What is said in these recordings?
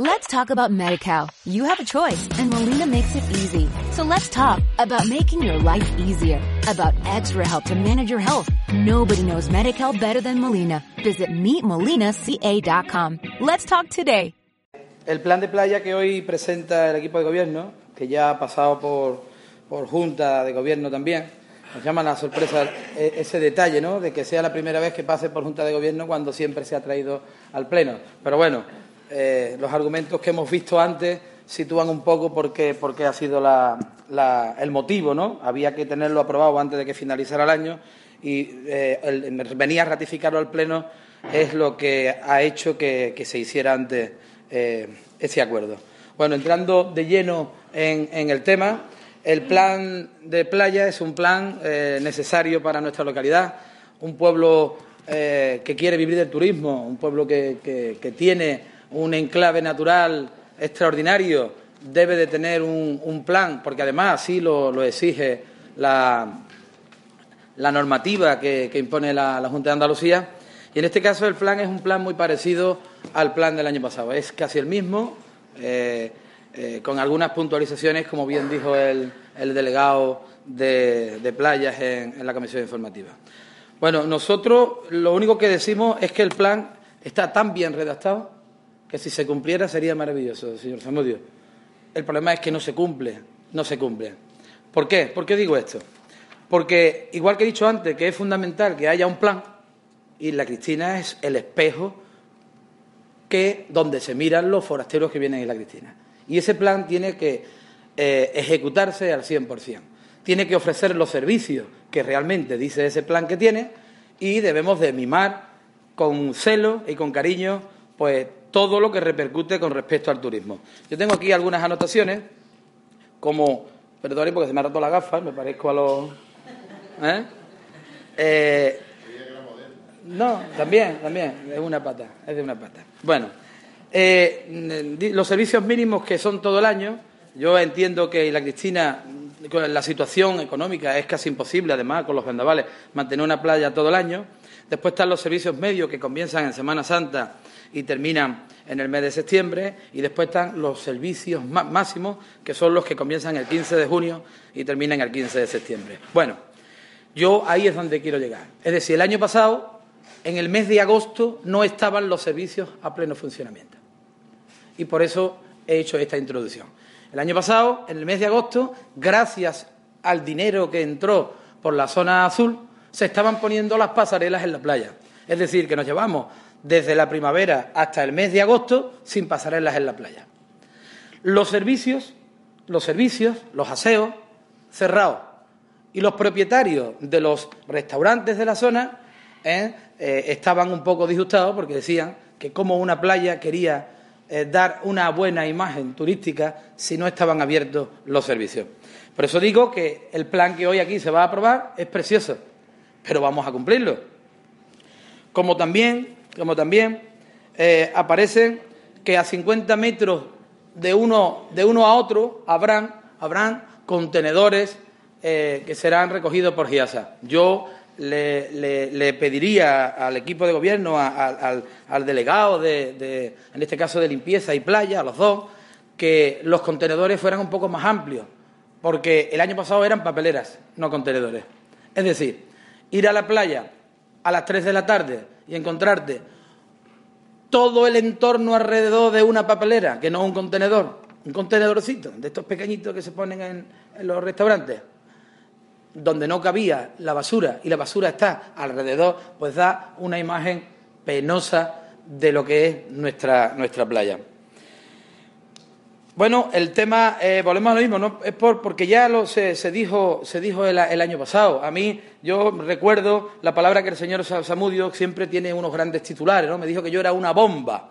Let's talk about MediCal. You have a choice and Molina makes it easy. So let's talk about making your life easier, about extra help to manage your health. Nobody knows MediCal better than Molina. Visit meetmolinaca.com. Let's talk today. El plan de playa que hoy presenta el equipo de gobierno, que ya ha pasado por, por junta de gobierno también, nos llama la sorpresa e, ese detalle, ¿no? De que sea la primera vez que pase por junta de gobierno cuando siempre se ha traído al pleno. Pero bueno, eh, los argumentos que hemos visto antes sitúan un poco por qué, ha sido el motivo, ¿no? Había que tenerlo aprobado antes de que finalizara el año y eh, venir a ratificarlo al Pleno es lo que ha hecho que, se hiciera antes eh, ese acuerdo. Bueno, entrando de lleno en, el tema, el plan de playa es un plan necesario para nuestra localidad, un pueblo que quiere vivir del turismo, un pueblo que tiene un enclave natural extraordinario debe de tener un, plan, porque además así lo, exige la, normativa que, impone la, Junta de Andalucía. Y en este caso el plan es un plan muy parecido al plan del año pasado. Es casi el mismo, eh, eh, con algunas puntualizaciones, como bien dijo el, delegado de, playas en la comisión informativa. Bueno, nosotros lo único que decimos es que el plan está tan bien redactado que si se cumpliera sería maravilloso, señor Zamudio. El problema es que no se cumple, no se cumple. ¿Por qué? ¿Por qué digo esto? Porque, igual que he dicho antes, que es fundamental que haya un plan, y la Cristina es el espejo que donde se miran los forasteros que vienen en la Cristina. Y ese plan tiene que eh, ejecutarse al 100%. Tiene que ofrecer los servicios que realmente dice ese plan que tiene y debemos de mimar con celo y con cariño pues todo lo que repercute con respecto al turismo. Yo tengo aquí algunas anotaciones, como, perdone porque se me ha roto la gafa, me parezco a los... ¿eh? Eh, no, también, también, es una pata, es de una pata. Bueno, eh, los servicios mínimos que son todo el año, yo entiendo que la Cristina, con la situación económica es casi imposible, además, con los vendavales, mantener una playa todo el año. Después están los servicios medios que comienzan en Semana Santa y terminan en el mes de septiembre y después están los servicios máximos que son los que comienzan el 15 de junio y terminan el 15 de septiembre. Bueno, yo ahí es donde quiero llegar. Es decir, el año pasado, en el mes de agosto, no estaban los servicios a pleno funcionamiento. Y por eso he hecho esta introducción. El año pasado, en el mes de agosto, gracias al dinero que entró por la zona azul, se estaban poniendo las pasarelas en la playa. Es decir, que nos llevamos desde la primavera hasta el mes de agosto sin pasarelas en la playa. Los servicios, los servicios, los aseos cerrados y los propietarios de los restaurantes de la zona ¿eh? Eh, estaban un poco disgustados porque decían que como una playa quería eh, dar una buena imagen turística si no estaban abiertos los servicios. Por eso digo que el plan que hoy aquí se va a aprobar es precioso, pero vamos a cumplirlo. Como también como también eh, aparecen que a 50 metros de uno, de uno a otro habrán, habrán contenedores eh, que serán recogidos por GIASA. Yo le, pediría al equipo de gobierno, al, delegado, de, en este caso de limpieza y playa, a los dos, que los contenedores fueran un poco más amplios, porque el año pasado eran papeleras, no contenedores. Es decir, ir a la playa a las 3 de la tarde y encontrarte todo el entorno alrededor de una papelera, que no un contenedor, un contenedorcito, de estos pequeñitos que se ponen en, los restaurantes, donde no cabía la basura y la basura está alrededor, pues da una imagen penosa de lo que es nuestra, nuestra playa. Bueno, el tema, eh, volvemos a lo mismo, ¿no? es por, porque ya lo, se, dijo, se dijo el, año pasado. A mí, yo recuerdo la palabra que el señor Samudio siempre tiene unos grandes titulares, ¿no? Me dijo que yo era una bomba,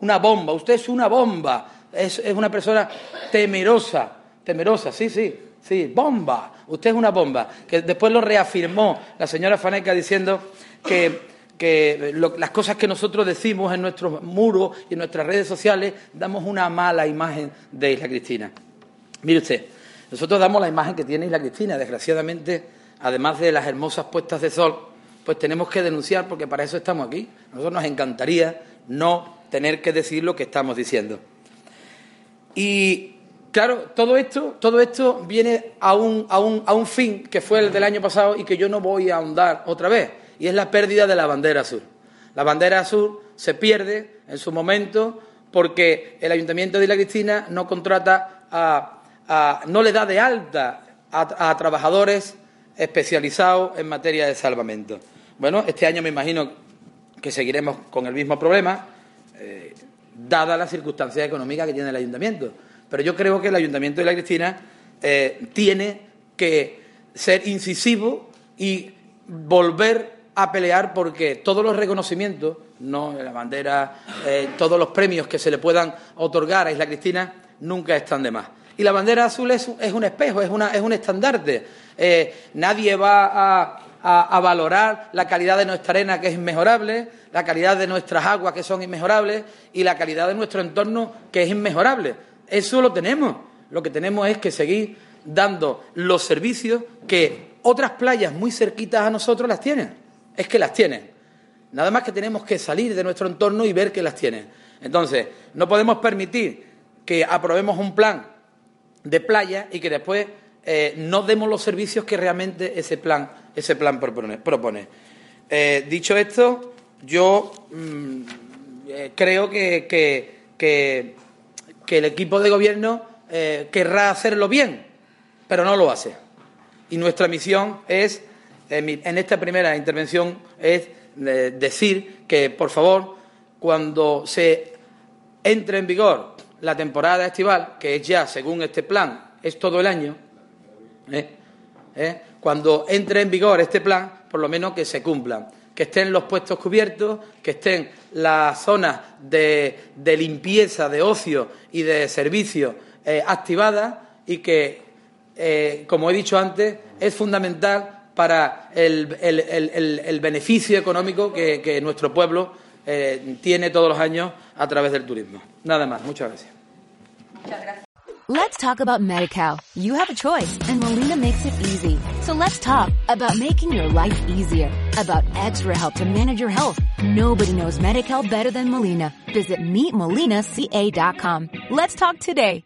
una bomba, usted es una bomba, es, es una persona temerosa, temerosa, sí, sí, sí, bomba, usted es una bomba. Que después lo reafirmó la señora Faneca diciendo que que las cosas que nosotros decimos en nuestros muros y en nuestras redes sociales damos una mala imagen de Isla Cristina. Mire usted, nosotros damos la imagen que tiene Isla Cristina. Desgraciadamente, además de las hermosas puestas de sol, pues tenemos que denunciar porque para eso estamos aquí. A nosotros nos encantaría no tener que decir lo que estamos diciendo. Y claro, todo esto, todo esto viene a un, a, un, a un fin que fue el del año pasado y que yo no voy a ahondar otra vez, y es la pérdida de la bandera azul. La bandera azul se pierde en su momento porque el Ayuntamiento de La Cristina no contrata a, no le da de alta a, trabajadores especializados en materia de salvamento. Bueno, este año me imagino que seguiremos con el mismo problema, eh, dada las circunstancias económicas que tiene el Ayuntamiento. Pero yo creo que el Ayuntamiento de La Cristina eh, tiene que ser incisivo y volver a pelear porque todos los reconocimientos, no la bandera, eh, todos los premios que se le puedan otorgar a Isla Cristina nunca están de más. Y la bandera azul es, un espejo, es, una, es un estandarte. Eh, nadie va a, a, valorar la calidad de nuestra arena, que es inmejorable, la calidad de nuestras aguas, que son inmejorables, y la calidad de nuestro entorno, que es inmejorable. Eso lo tenemos. Lo que tenemos es que seguir dando los servicios que otras playas muy cerquitas a nosotros las tienen. Es que las tienen. Nada más que tenemos que salir de nuestro entorno y ver que las tienen. Entonces, no podemos permitir que aprobemos un plan de playa y que después eh, no demos los servicios que realmente ese plan, ese plan propone. Eh, dicho esto, yo mm, eh, creo que, que, el equipo de gobierno querrá hacerlo bien, pero no lo hace. Y nuestra misión es, en esta primera intervención, es decir que, por favor, cuando se entre en vigor la temporada estival, que es ya, según este plan, es todo el año, ¿eh? ¿Eh? cuando entre en vigor este plan, por lo menos que se cumplan, que estén los puestos cubiertos, que estén las zonas de, limpieza, de ocio y de servicio eh, activadas y que, como he dicho antes, es fundamental para el, beneficio económico que, que nuestro pueblo tiene todos los años a través del turismo. Nada más. Muchas gracias. Muchas gracias. Let's talk about MediCal. You have a choice and Molina makes it easy. So let's talk about making your life easier, about extra help to manage your health. Nobody knows MediCal better than Molina. Visit meetmolinaca.com. Let's talk today.